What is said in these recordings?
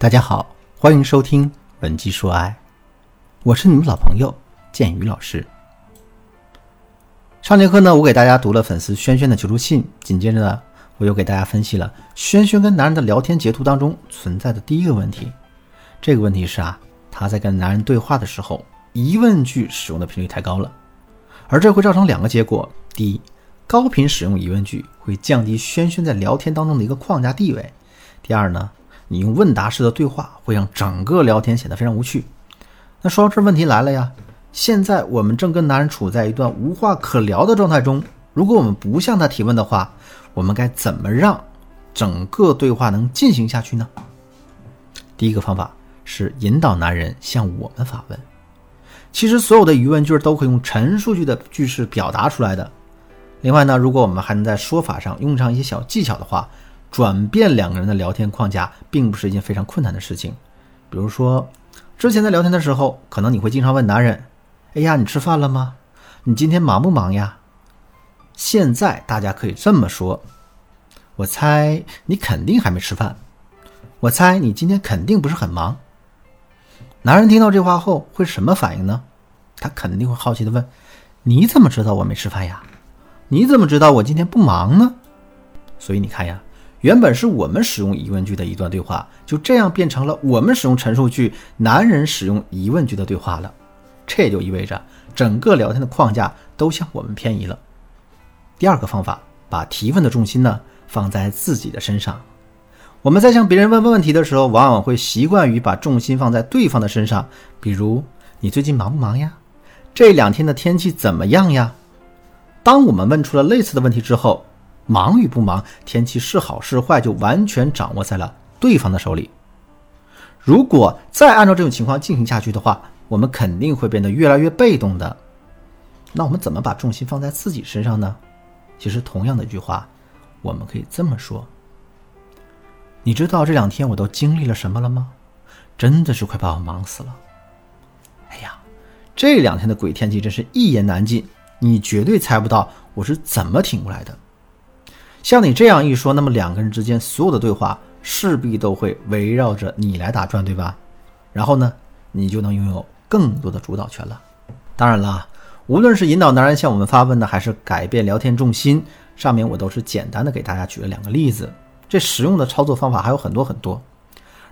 大家好，欢迎收听《文姬说爱》，我是你们老朋友建宇老师。上节课呢，我给大家读了粉丝轩轩的求助信，紧接着呢，我又给大家分析了轩轩跟男人的聊天截图当中存在的第一个问题。这个问题是啊，他在跟男人对话的时候，疑问句使用的频率太高了，而这会造成两个结果：第一，高频使用疑问句会降低轩轩在聊天当中的一个框架地位；第二呢。你用问答式的对话会让整个聊天显得非常无趣。那说到这，问题来了呀。现在我们正跟男人处在一段无话可聊的状态中，如果我们不向他提问的话，我们该怎么让整个对话能进行下去呢？第一个方法是引导男人向我们发问。其实所有的疑问句都可以用陈述句的句式表达出来的。另外呢，如果我们还能在说法上用上一些小技巧的话，转变两个人的聊天框架，并不是一件非常困难的事情。比如说，之前在聊天的时候，可能你会经常问男人：“哎呀，你吃饭了吗？你今天忙不忙呀？”现在大家可以这么说：“我猜你肯定还没吃饭。我猜你今天肯定不是很忙。”男人听到这话后会什么反应呢？他肯定会好奇的问：“你怎么知道我没吃饭呀？你怎么知道我今天不忙呢？”所以你看呀。原本是我们使用疑问句的一段对话，就这样变成了我们使用陈述句，男人使用疑问句的对话了。这也就意味着整个聊天的框架都向我们偏移了。第二个方法，把提问的重心呢放在自己的身上。我们在向别人问问问题的时候，往往会习惯于把重心放在对方的身上，比如你最近忙不忙呀？这两天的天气怎么样呀？当我们问出了类似的问题之后，忙与不忙，天气是好是坏，就完全掌握在了对方的手里。如果再按照这种情况进行下去的话，我们肯定会变得越来越被动的。那我们怎么把重心放在自己身上呢？其实，同样的一句话，我们可以这么说：你知道这两天我都经历了什么了吗？真的是快把我忙死了。哎呀，这两天的鬼天气真是一言难尽，你绝对猜不到我是怎么挺过来的。像你这样一说，那么两个人之间所有的对话势必都会围绕着你来打转，对吧？然后呢，你就能拥有更多的主导权了。当然了，无论是引导男人向我们发问呢，还是改变聊天重心，上面我都是简单的给大家举了两个例子。这实用的操作方法还有很多很多。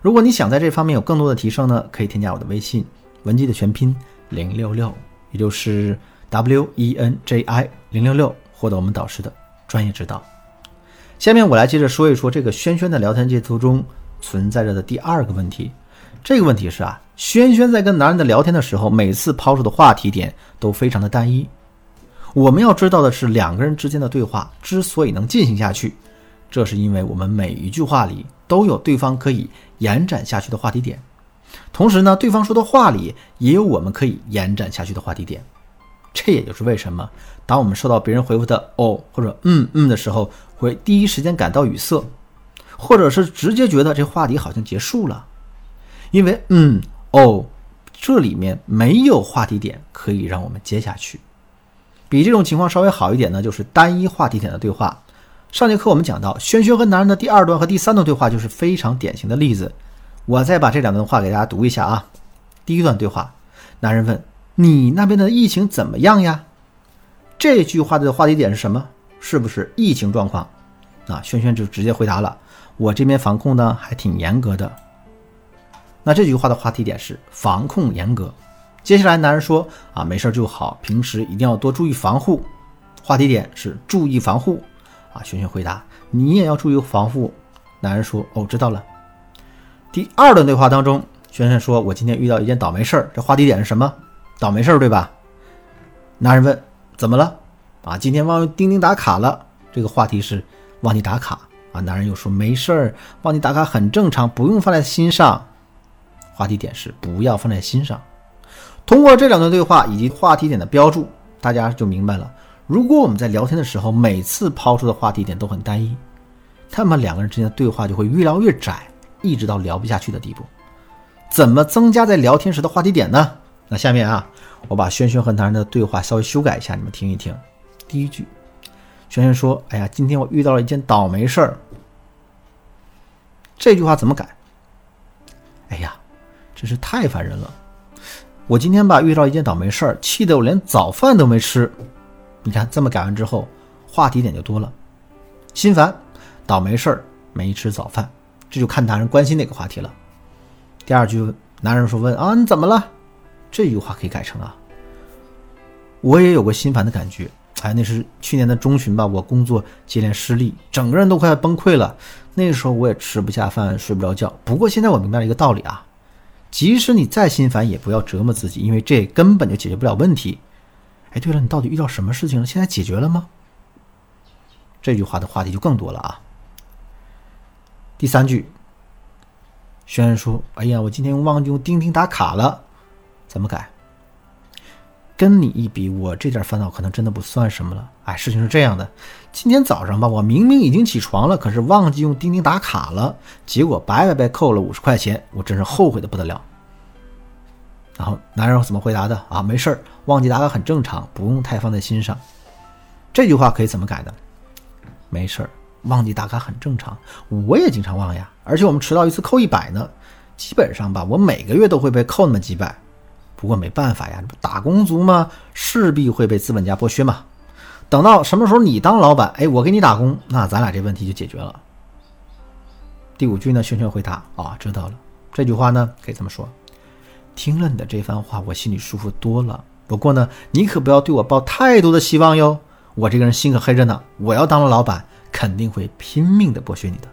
如果你想在这方面有更多的提升呢，可以添加我的微信文姬的全拼零六六，也就是 W E N J I 零六六，获得我们导师的专业指导。下面我来接着说一说这个轩轩的聊天截图中存在着的第二个问题。这个问题是啊，轩轩在跟男人的聊天的时候，每次抛出的话题点都非常的单一。我们要知道的是，两个人之间的对话之所以能进行下去，这是因为我们每一句话里都有对方可以延展下去的话题点，同时呢，对方说的话里也有我们可以延展下去的话题点。这也就是为什么，当我们收到别人回复的“哦”或者“嗯嗯”的时候，会第一时间感到语塞，或者是直接觉得这话题好像结束了，因为“嗯哦”这里面没有话题点可以让我们接下去。比这种情况稍微好一点呢，就是单一话题点的对话。上节课我们讲到，轩轩和男人的第二段和第三段对话就是非常典型的例子。我再把这两段话给大家读一下啊。第一段对话，男人问。你那边的疫情怎么样呀？这句话的话题点是什么？是不是疫情状况？啊，轩轩就直接回答了，我这边防控呢还挺严格的。那这句话的话题点是防控严格。接下来男人说啊，没事就好，平时一定要多注意防护。话题点是注意防护。啊，轩轩回答，你也要注意防护。男人说，哦，知道了。第二段对话当中，轩轩说，我今天遇到一件倒霉事儿。这话题点是什么？倒霉事儿对吧？男人问：“怎么了？”啊，今天忘钉钉打卡了。这个话题是忘记打卡啊。男人又说：“没事儿，忘记打卡很正常，不用放在心上。”话题点是不要放在心上。通过这两段对话以及话题点的标注，大家就明白了。如果我们在聊天的时候每次抛出的话题点都很单一，那么两个人之间的对话就会越聊越窄，一直到聊不下去的地步。怎么增加在聊天时的话题点呢？那下面啊，我把轩轩和男人的对话稍微修改一下，你们听一听。第一句，轩轩说：“哎呀，今天我遇到了一件倒霉事儿。”这句话怎么改？哎呀，真是太烦人了！我今天吧遇到一件倒霉事儿，气得我连早饭都没吃。你看这么改完之后，话题点就多了。心烦，倒霉事儿，没吃早饭，这就看男人关心哪个话题了。第二句，男人说问啊你怎么了？这句话可以改成啊，我也有过心烦的感觉。哎，那是去年的中旬吧，我工作接连失利，整个人都快要崩溃了。那时候我也吃不下饭，睡不着觉。不过现在我明白了一个道理啊。即使你再心烦，也不要折磨自己，因为这根本就解决不了问题。哎，对了，你到底遇到什么事情了？现在解决了吗？这句话的话题就更多了啊。第三句，轩轩说：“哎呀，我今天忘记用钉钉打卡了，怎么改？”跟你一比，我这点烦恼可能真的不算什么了。哎，事情是这样的，今天早上吧，我明明已经起床了，可是忘记用钉钉打卡了，结果白白被扣了五十块钱，我真是后悔的不得了。然后男人怎么回答的啊？没事儿，忘记打卡很正常，不用太放在心上。这句话可以怎么改的？没事儿，忘记打卡很正常，我也经常忘呀，而且我们迟到一次扣一百呢，基本上吧，我每个月都会被扣那么几百。不过没办法呀，打工族吗？势必会被资本家剥削嘛。等到什么时候你当老板，哎，我给你打工，那咱俩这问题就解决了。第五句呢，轩轩回答啊，知道了。这句话呢，可以这么说：听了你的这番话，我心里舒服多了。不过呢，你可不要对我抱太多的希望哟。我这个人心可黑着呢，我要当了老板，肯定会拼命的剥削你的。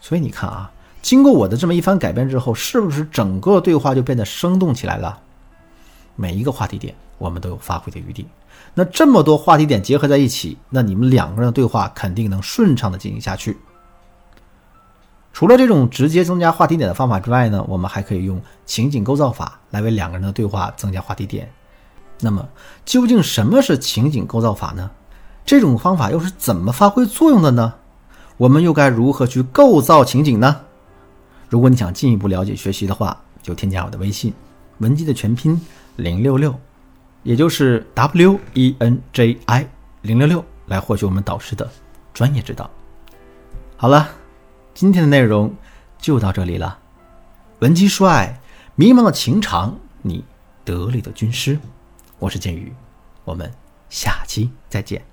所以你看啊。经过我的这么一番改变之后，是不是整个对话就变得生动起来了？每一个话题点我们都有发挥的余地。那这么多话题点结合在一起，那你们两个人的对话肯定能顺畅的进行下去。除了这种直接增加话题点的方法之外呢，我们还可以用情景构造法来为两个人的对话增加话题点。那么究竟什么是情景构造法呢？这种方法又是怎么发挥作用的呢？我们又该如何去构造情景呢？如果你想进一步了解学习的话，就添加我的微信，文姬的全拼零六六，也就是 W E N J I 零六六，来获取我们导师的专业指导。好了，今天的内容就到这里了。文姬说爱，迷茫的情场，你得力的军师，我是剑宇，我们下期再见。